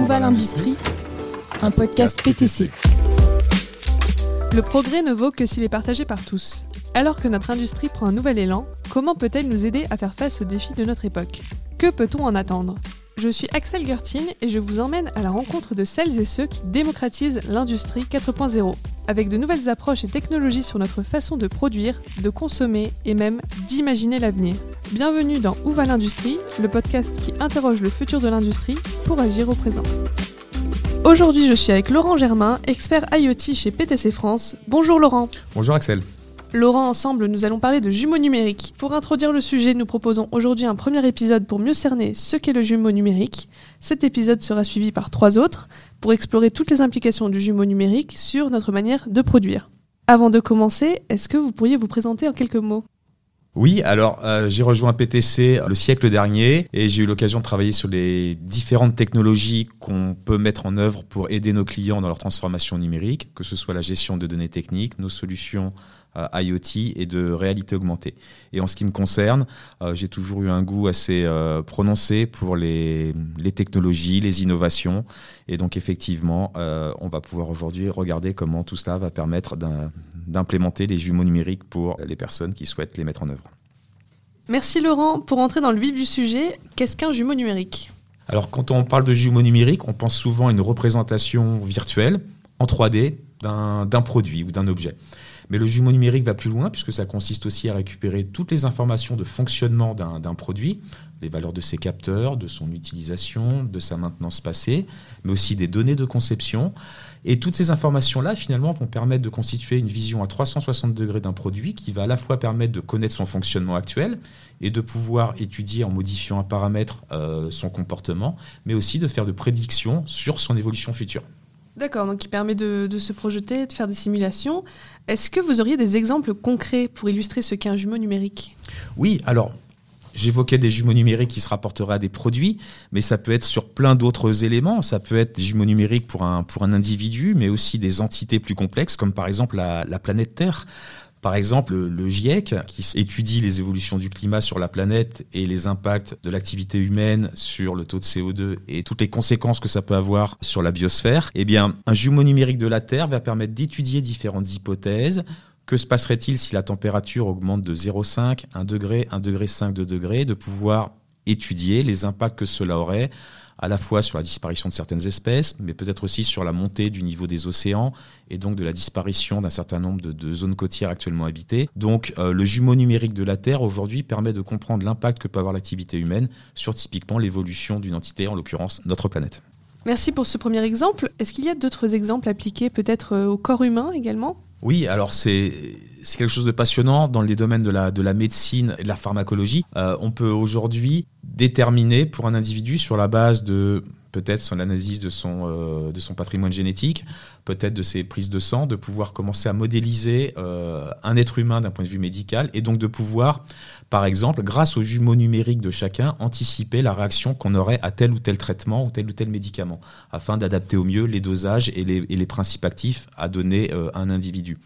Où va l'industrie Un podcast PTC. Le progrès ne vaut que s'il est partagé par tous. Alors que notre industrie prend un nouvel élan, comment peut-elle nous aider à faire face aux défis de notre époque? Que peut-on en attendre? Je suis Axel Gertin et je vous emmène à la rencontre de celles et ceux qui démocratisent l'industrie 4.0, avec de nouvelles approches et technologies sur notre façon de produire, de consommer et même d'imaginer l'avenir. Bienvenue dans Où va l'industrie, le podcast qui interroge le futur de l'industrie pour agir au présent. Aujourd'hui, je suis avec Laurent Germain, expert IoT chez PTC France. Bonjour Laurent. Bonjour Axel. Laurent, ensemble, nous allons parler de jumeaux numériques. Pour introduire le sujet, nous proposons aujourd'hui un premier épisode pour mieux cerner ce qu'est le jumeau numérique. Cet épisode sera suivi par trois autres pour explorer toutes les implications du jumeau numérique sur notre manière de produire. Avant de commencer, est-ce que vous pourriez vous présenter en quelques mots? Oui, alors euh, j'ai rejoint PTC le siècle dernier et j'ai eu l'occasion de travailler sur les différentes technologies qu'on peut mettre en œuvre pour aider nos clients dans leur transformation numérique, que ce soit la gestion de données techniques, nos solutions IoT et de réalité augmentée. Et en ce qui me concerne, euh, j'ai toujours eu un goût assez euh, prononcé pour les, les, technologies, les innovations. Et donc effectivement, on va pouvoir aujourd'hui regarder comment tout cela va permettre d'implémenter les jumeaux numériques pour les personnes qui souhaitent les mettre en œuvre. Merci Laurent. Pour entrer dans le vif du sujet, qu'est-ce qu'un jumeau numérique? Alors quand on parle de jumeaux numériques, on pense souvent à une représentation virtuelle en 3D d'un produit ou d'un objet. Mais le jumeau numérique va plus loin puisque ça consiste aussi à récupérer toutes les informations de fonctionnement d'un produit, les valeurs de ses capteurs, de son utilisation, de sa maintenance passée, mais aussi des données de conception. Et toutes ces informations-là, finalement, vont permettre de constituer une vision à 360 degrés d'un produit qui va à la fois permettre de connaître son fonctionnement actuel et de pouvoir étudier en modifiant un paramètre euh, son comportement, mais aussi de faire de prédictions sur son évolution future. D'accord, donc qui permet de, se projeter, de faire des simulations. Est-ce que vous auriez des exemples concrets pour illustrer ce qu'est un jumeau numérique? Oui, alors J'évoquais des jumeaux numériques qui se rapporteraient à des produits, mais ça peut être sur plein d'autres éléments. Ça peut être des jumeaux numériques pour un, individu, mais aussi des entités plus complexes, comme par exemple la planète Terre. Par exemple, le GIEC, qui étudie les évolutions du climat sur la planète et les impacts de l'activité humaine sur le taux de CO2 et toutes les conséquences que ça peut avoir sur la biosphère, eh bien, un jumeau numérique de la Terre va permettre d'étudier différentes hypothèses. Que se passerait-il si la température augmente de 0,5, 1 degré, 1 degré 5, 2 degrés, de pouvoir étudier les impacts que cela aurait à la fois sur la disparition de certaines espèces, mais peut-être aussi sur la montée du niveau des océans et donc de la disparition d'un certain nombre de, zones côtières actuellement habitées. Donc euh, le jumeau numérique de la Terre aujourd'hui permet de comprendre l'impact que peut avoir l'activité humaine sur typiquement l'évolution d'une entité, en l'occurrence notre planète. Merci pour ce premier exemple. Est-ce qu'il y a d'autres exemples appliqués peut-être euh, au corps humain également? Oui, alors c'est quelque chose de passionnant dans les domaines de la, de la médecine et de la pharmacologie. Euh, on peut aujourd'hui déterminer pour un individu sur la base de peut-être son analyse de son, euh, de son patrimoine génétique, peut-être de ses prises de sang, de pouvoir commencer à modéliser euh, un être humain d'un point de vue médical et donc de pouvoir, par exemple, grâce aux jumeaux numériques de chacun, anticiper la réaction qu'on aurait à tel ou tel traitement ou tel ou tel médicament, afin d'adapter au mieux les dosages et les, et les principes actifs à donner à un individu.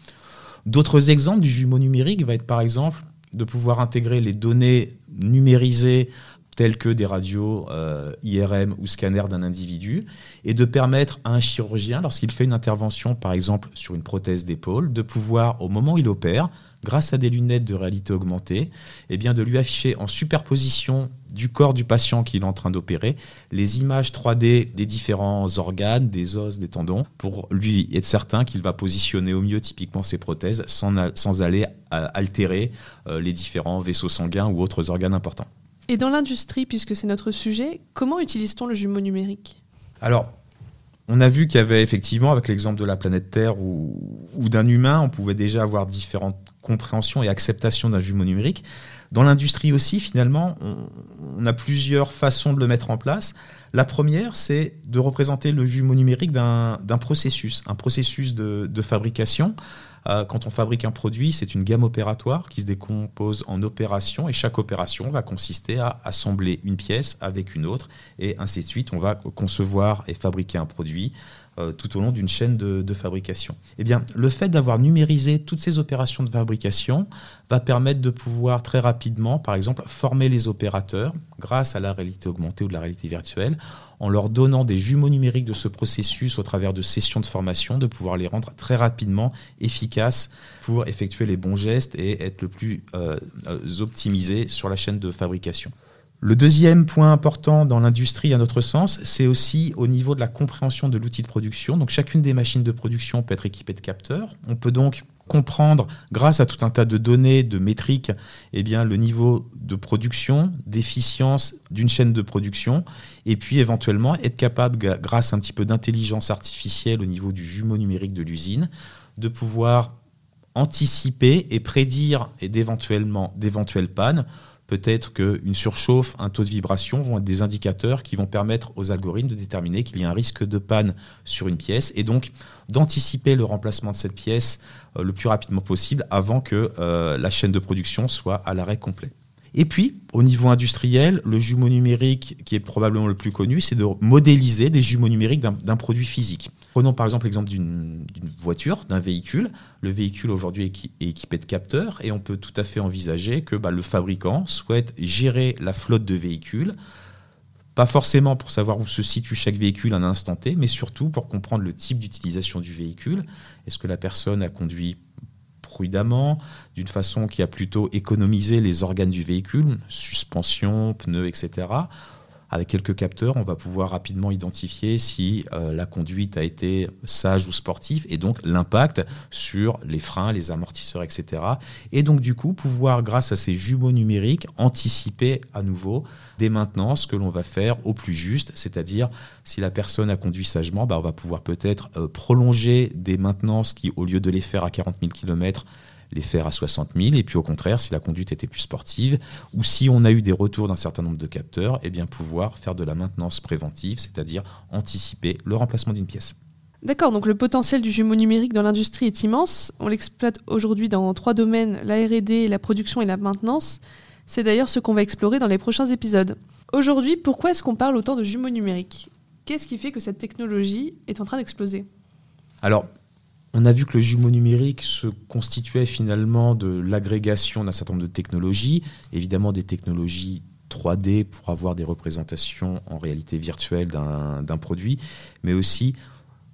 D'autres exemples du jumeau numérique va être par exemple de pouvoir intégrer les données numérisées tels que des radios euh, IRM ou scanners d'un individu, et de permettre à un chirurgien, lorsqu'il fait une intervention, par exemple sur une prothèse d'épaule, de pouvoir, au moment où il opère, grâce à des lunettes de réalité augmentée, eh bien de lui afficher en superposition du corps du patient qu'il est en train d'opérer les images 3D des différents organes, des os, des tendons, pour lui être certain qu'il va positionner au mieux typiquement ses prothèses sans, sans aller altérer euh, les différents vaisseaux sanguins ou autres organes importants. Et dans l'industrie, puisque c'est notre sujet, comment utilise-t-on le jumeau numérique? Alors, on a vu qu'il y avait effectivement, avec l'exemple de la planète Terre ou, d'un humain, on pouvait déjà avoir différentes compréhensions et acceptations d'un jumeau numérique. Dans l'industrie aussi, finalement, on, a plusieurs façons de le mettre en place. La première, c'est de représenter le jumeau numérique d'un processus, un processus de, fabrication euh, quand on fabrique un produit, c'est une gamme opératoire qui se décompose en opérations et chaque opération va consister à assembler une pièce avec une autre et ainsi de suite. On va concevoir et fabriquer un produit euh, tout au long d'une chaîne de, fabrication. Eh bien, le fait d'avoir numérisé toutes ces opérations de fabrication va permettre de pouvoir très rapidement, par exemple, former les opérateurs grâce à la réalité augmentée ou de la réalité virtuelle, en leur donnant des jumeaux numériques de ce processus au travers de sessions de formation, de pouvoir les rendre très rapidement efficaces pour effectuer les bons gestes et être le plus euh, euh, optimisé sur la chaîne de fabrication. Le deuxième point important dans l'industrie, à notre sens, c'est aussi au niveau de la compréhension de l'outil de production. Donc chacune des machines de production peut être équipée de capteurs. On peut donc comprendre, grâce à tout un tas de données, de métriques, eh le niveau de production, d'efficience d'une chaîne de production, et puis éventuellement être capable, grâce à un petit peu d'intelligence artificielle au niveau du jumeau numérique de l'usine, de pouvoir anticiper et prédire et d'éventuelles pannes peut-être qu'une surchauffe, un taux de vibration vont être des indicateurs qui vont permettre aux algorithmes de déterminer qu'il y a un risque de panne sur une pièce et donc d'anticiper le remplacement de cette pièce euh, le plus rapidement possible avant que euh, la chaîne de production soit à l'arrêt complet. Et puis, au niveau industriel, le jumeau numérique qui est probablement le plus connu, c'est de modéliser des jumeaux numériques d'un produit physique. Prenons par exemple l'exemple d'une voiture, d'un véhicule. Le véhicule aujourd'hui est équipé de capteurs et on peut tout à fait envisager que bah, le fabricant souhaite gérer la flotte de véhicules, pas forcément pour savoir où se situe chaque véhicule à un instant T, mais surtout pour comprendre le type d'utilisation du véhicule. Est-ce que la personne a conduit prudemment, d'une façon qui a plutôt économisé les organes du véhicule, suspension, pneus, etc. Avec quelques capteurs, on va pouvoir rapidement identifier si euh, la conduite a été sage ou sportive et donc l'impact sur les freins, les amortisseurs, etc. Et donc du coup, pouvoir, grâce à ces jumeaux numériques, anticiper à nouveau des maintenances que l'on va faire au plus juste, c'est-à-dire si la personne a conduit sagement, bah, on va pouvoir peut-être euh, prolonger des maintenances qui, au lieu de les faire à 40 000 km, les faire à 60 000. Et puis au contraire, si la conduite était plus sportive, ou si on a eu des retours d'un certain nombre de capteurs, eh bien pouvoir faire de la maintenance préventive, c'est-à-dire anticiper le remplacement d'une pièce. D'accord, donc le potentiel du jumeau numérique dans l'industrie est immense. On l'exploite aujourd'hui dans trois domaines, la RD, la production et la maintenance. C'est d'ailleurs ce qu'on va explorer dans les prochains épisodes. Aujourd'hui, pourquoi est-ce qu'on parle autant de jumeaux numériques? Qu'est-ce qui fait que cette technologie est en train d'exploser? Alors, on a vu que le jumeau numérique se constituait finalement de l'agrégation d'un certain nombre de technologies, évidemment des technologies 3D pour avoir des représentations en réalité virtuelle d'un produit, mais aussi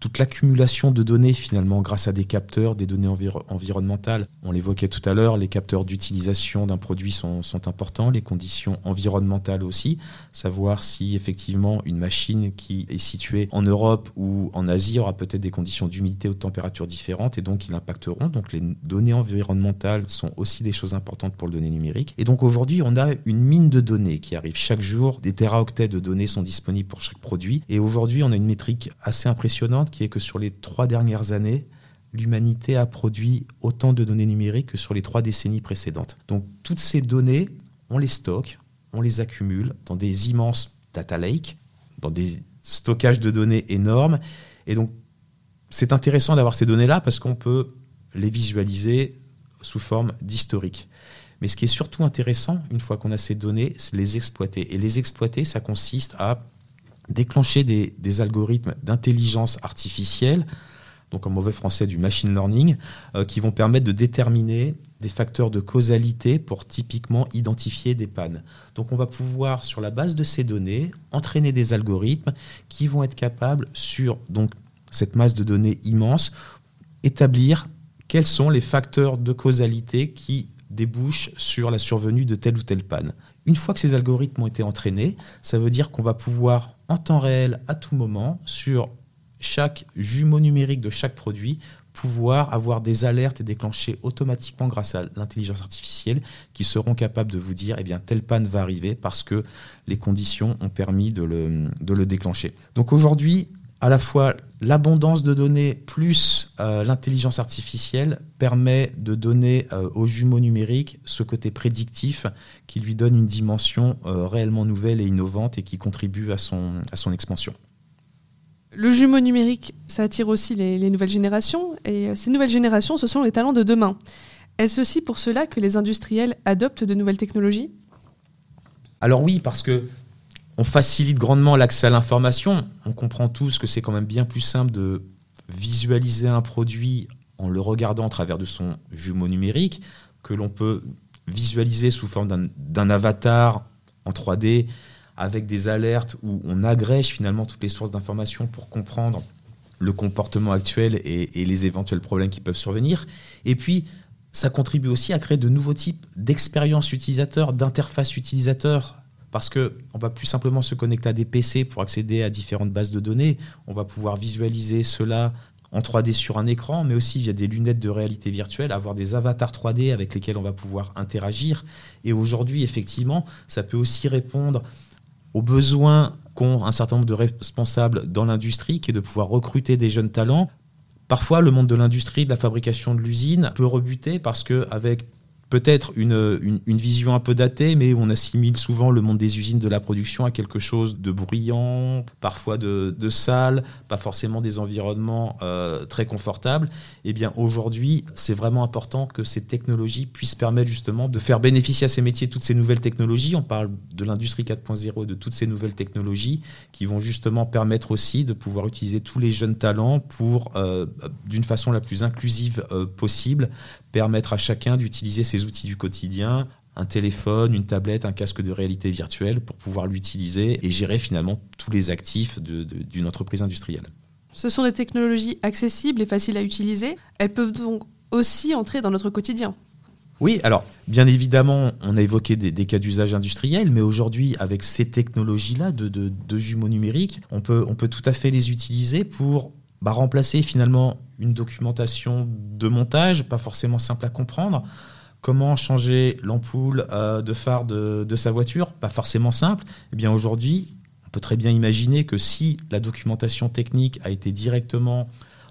toute l'accumulation de données finalement grâce à des capteurs, des données environnementales. On l'évoquait tout à l'heure, les capteurs d'utilisation d'un produit sont, importants, les conditions environnementales aussi, savoir si effectivement une machine qui est située en Europe ou en Asie aura peut-être des conditions d'humidité ou de température différentes et donc ils impacteront. Donc les données environnementales sont aussi des choses importantes pour le données numérique. Et donc aujourd'hui, on a une mine de données qui arrive chaque jour. Des téraoctets de données sont disponibles pour chaque produit. Et aujourd'hui, on a une métrique assez impressionnante qui est que sur les trois dernières années, l'humanité a produit autant de données numériques que sur les trois décennies précédentes. Donc toutes ces données, on les stocke, on les accumule dans des immenses data lakes, dans des stockages de données énormes. Et donc c'est intéressant d'avoir ces données-là parce qu'on peut les visualiser sous forme d'historique. Mais ce qui est surtout intéressant, une fois qu'on a ces données, c'est les exploiter. Et les exploiter, ça consiste à déclencher des, algorithmes d'intelligence artificielle, donc en mauvais français du machine learning, euh, qui vont permettre de déterminer des facteurs de causalité pour typiquement identifier des pannes. Donc on va pouvoir, sur la base de ces données, entraîner des algorithmes qui vont être capables, sur donc, cette masse de données immense, établir quels sont les facteurs de causalité qui débouchent sur la survenue de telle ou telle panne. Une fois que ces algorithmes ont été entraînés, ça veut dire qu'on va pouvoir en temps réel, à tout moment, sur chaque jumeau numérique de chaque produit, pouvoir avoir des alertes déclenchées automatiquement grâce à l'intelligence artificielle qui seront capables de vous dire eh bien telle panne va arriver parce que les conditions ont permis de le, de le déclencher. Donc aujourd'hui, à la fois l'abondance de données plus euh, l'intelligence artificielle permet de donner euh, au jumeau numérique ce côté prédictif qui lui donne une dimension euh, réellement nouvelle et innovante et qui contribue à son, à son expansion. Le jumeau numérique, ça attire aussi les, les nouvelles générations et ces nouvelles générations, ce sont les talents de demain. Est-ce aussi pour cela que les industriels adoptent de nouvelles technologies? Alors oui, parce que On facilite grandement l'accès à l'information. On comprend tous que c'est quand même bien plus simple de visualiser un produit en le regardant à travers de son jumeau numérique que l'on peut visualiser sous forme d'un avatar en 3D avec des alertes où on agrège finalement toutes les sources d'informations pour comprendre le comportement actuel et, et, les éventuels problèmes qui peuvent survenir. Et puis, ça contribue aussi à créer de nouveaux types d'expériences utilisateurs, d'interfaces utilisateurs. Parce qu'on va plus simplement se connecter à des PC pour accéder à différentes bases de données. On va pouvoir visualiser cela en 3D sur un écran, mais aussi via des lunettes de réalité virtuelle, avoir des avatars 3D avec lesquels on va pouvoir interagir. Et aujourd'hui, effectivement, ça peut aussi répondre aux besoins qu'ont un certain nombre de responsables dans l'industrie, qui est de pouvoir recruter des jeunes talents. Parfois, le monde de l'industrie, de la fabrication de l'usine peut rebuter parce qu'avec peut-être une, une, vision un peu datée, mais on assimile souvent le monde des usines de la production à quelque chose de bruyant, parfois de, de sale, pas forcément des environnements euh, très confortables. Eh bien, aujourd'hui, c'est vraiment important que ces technologies puissent permettre justement de faire bénéficier à ces métiers toutes ces nouvelles technologies. On parle de l'industrie 4.0 de toutes ces nouvelles technologies qui vont justement permettre aussi de pouvoir utiliser tous les jeunes talents pour, euh, d'une façon la plus inclusive euh, possible, permettre à chacun d'utiliser ses outils du quotidien, un téléphone, une tablette, un casque de réalité virtuelle pour pouvoir l'utiliser et gérer finalement tous les actifs d'une entreprise industrielle. Ce sont des technologies accessibles et faciles à utiliser. Elles peuvent donc aussi entrer dans notre quotidien. Oui, alors bien évidemment, on a évoqué des, cas d'usage industriel, mais aujourd'hui, avec ces technologies-là de, de, jumeaux numériques, on peut, on peut tout à fait les utiliser pour bah, remplacer finalement une documentation de montage, pas forcément simple à comprendre. Comment changer l'ampoule euh, de phare de, sa voiture? Pas forcément simple. Eh bien aujourd'hui, on peut très bien imaginer que si la documentation technique a été directement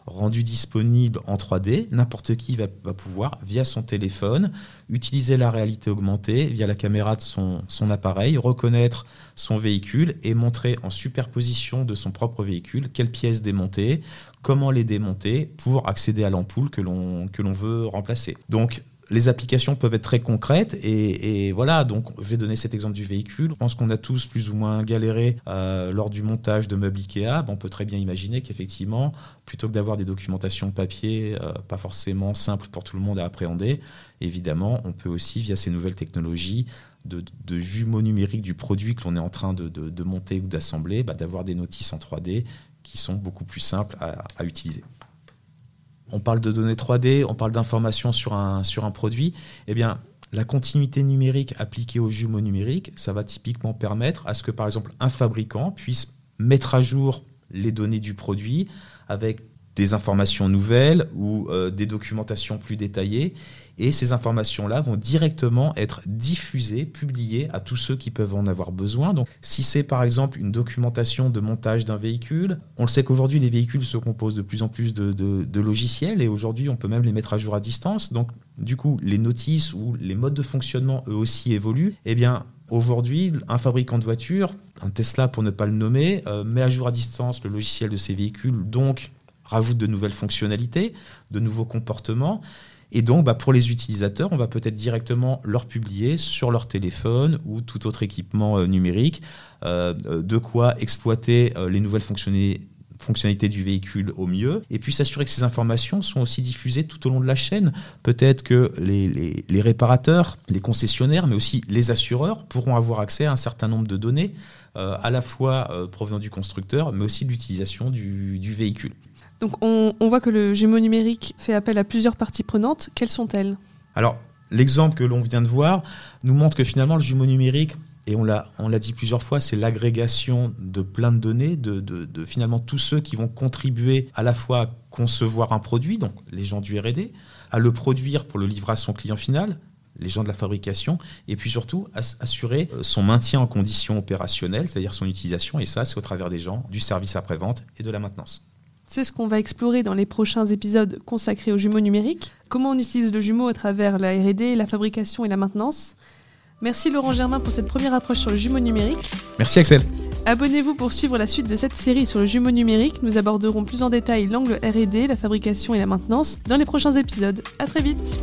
rendu disponible en 3D, n'importe qui va, pouvoir, via son téléphone, utiliser la réalité augmentée, via la caméra de son, son, appareil, reconnaître son véhicule et montrer en superposition de son propre véhicule quelles pièces démonter, comment les démonter pour accéder à l'ampoule que l'on veut remplacer. Donc les applications peuvent être très concrètes et, voilà, donc je vais donner cet exemple du véhicule. Je pense qu'on a tous plus ou moins galéré euh, lors du montage de meubles Ikea. on peut très bien imaginer qu'effectivement, plutôt que d'avoir des documentations papier euh, pas forcément simples pour tout le monde à appréhender, évidemment, on peut aussi, via ces nouvelles technologies, de, jumeaux numériques du produit que l'on est en train de, monter ou d'assembler, bah, d'avoir des notices en 3D qui sont beaucoup plus simples à utiliser on parle de données 3D, on parle d'informations sur un, produit, eh bien, la continuité numérique appliquée aux jumeaux numériques, ça va typiquement permettre à ce que, par exemple, un fabricant puisse mettre à jour les données du produit avec des informations nouvelles ou euh, des documentations plus détaillées. Et ces informations-là vont directement être diffusées, publiées à tous ceux qui peuvent en avoir besoin. Donc, si c'est par exemple une documentation de montage d'un véhicule, on le sait qu'aujourd'hui, les véhicules se composent de plus en plus de, logiciels et aujourd'hui, on peut même les mettre à jour à distance. Donc, du coup, les notices ou les modes de fonctionnement, eux aussi, évoluent. Eh bien, Aujourd'hui, un fabricant de voitures, un Tesla pour ne pas le nommer, euh, met à jour à distance le logiciel de ses véhicules, donc rajoute de nouvelles fonctionnalités, de nouveaux comportements. Et donc, bah, pour les utilisateurs, on va peut-être directement leur publier sur leur téléphone ou tout autre équipement euh, numérique euh, de quoi exploiter euh, les nouvelles fonctionnalités du véhicule au mieux, et puis s'assurer que ces informations sont aussi diffusées tout au long de la chaîne. Peut-être que les, les, réparateurs, les concessionnaires, mais aussi les assureurs pourront avoir accès à un certain nombre de données, à la fois provenant du constructeur, mais aussi de l'utilisation du, du véhicule. Donc on, voit que le jumeau numérique fait appel à plusieurs parties prenantes. Quelles sont-elles? Alors, l'exemple que l'on vient de voir nous montre que finalement le jumeau numérique, et on l'a, dit plusieurs fois, c'est l'agrégation de plein de données, de, de, finalement tous ceux qui vont contribuer à la fois à concevoir un produit, donc les gens du RD, à le produire pour le livrer à son client final, les gens de la fabrication, et puis surtout assurer euh, son maintien en conditions opérationnelles, c'est-à-dire son utilisation, et ça c'est au travers des gens du service après-vente et de la maintenance. C'est ce qu'on va explorer dans les prochains épisodes consacrés aux jumeaux numériques. Comment on utilise le jumeau à travers la RD, la fabrication et la maintenance? Merci Laurent Germain pour cette première approche sur le jumeau numérique. Merci Axel. Abonnez-vous pour suivre la suite de cette série sur le jumeau numérique. Nous aborderons plus en détail l'angle RD, la fabrication et la maintenance dans les prochains épisodes. A très vite